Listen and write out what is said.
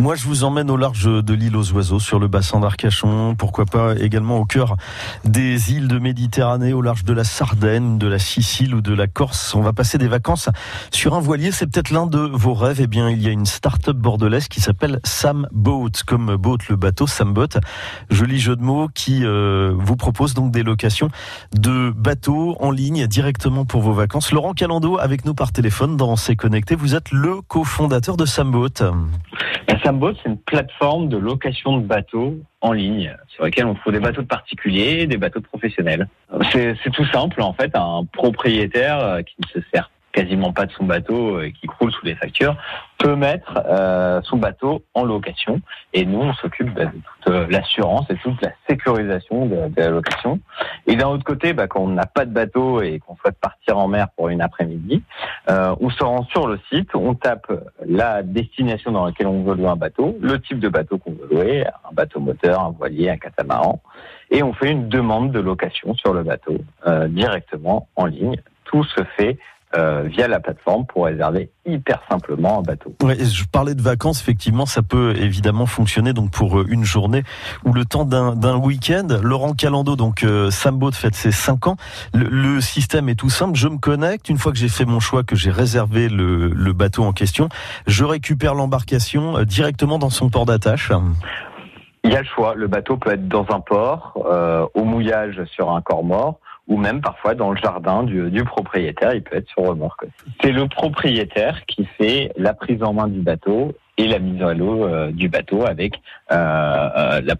Moi, je vous emmène au large de l'île aux oiseaux, sur le bassin d'Arcachon, pourquoi pas également au cœur des îles de Méditerranée, au large de la Sardaigne, de la Sicile ou de la Corse. On va passer des vacances sur un voilier. C'est peut-être l'un de vos rêves. Eh bien, il y a une start-up bordelaise qui s'appelle Sam Boat, comme boat le bateau, Sam Boat. Joli jeu de mots qui euh, vous propose donc des locations de bateaux en ligne directement pour vos vacances. Laurent Calando avec nous par téléphone dans C'est Connecté. Vous êtes le cofondateur de Sam Boat. Samboat, c'est une plateforme de location de bateaux en ligne sur laquelle on trouve des bateaux de particuliers, des bateaux de professionnels. C'est tout simple en fait, un propriétaire euh, qui se sert quasiment pas de son bateau et qui croule sous les factures, peut mettre euh, son bateau en location. Et nous, on s'occupe bah, de toute euh, l'assurance et toute la sécurisation de, de la location. Et d'un autre côté, bah, quand on n'a pas de bateau et qu'on souhaite partir en mer pour une après-midi, euh, on se rend sur le site, on tape la destination dans laquelle on veut louer un bateau, le type de bateau qu'on veut louer, un bateau moteur, un voilier, un catamaran, et on fait une demande de location sur le bateau euh, directement en ligne. Tout se fait euh, via la plateforme pour réserver hyper simplement un bateau. Ouais, je parlais de vacances, effectivement, ça peut évidemment fonctionner donc pour euh, une journée ou le temps d'un week-end. Laurent Calando, donc euh, Sambo, fête ses 5 ans. Le, le, système est tout simple. Je me connecte. Une fois que j'ai fait mon choix, que j'ai réservé le, le, bateau en question, je récupère l'embarcation euh, directement dans son port d'attache. Il y a le choix. Le bateau peut être dans un port, euh, au mouillage sur un corps mort ou même parfois dans le jardin du, propriétaire, il peut être sur remorque. C'est le propriétaire qui fait la prise en main du bateau et la mise à l'eau euh, du bateau avec euh, la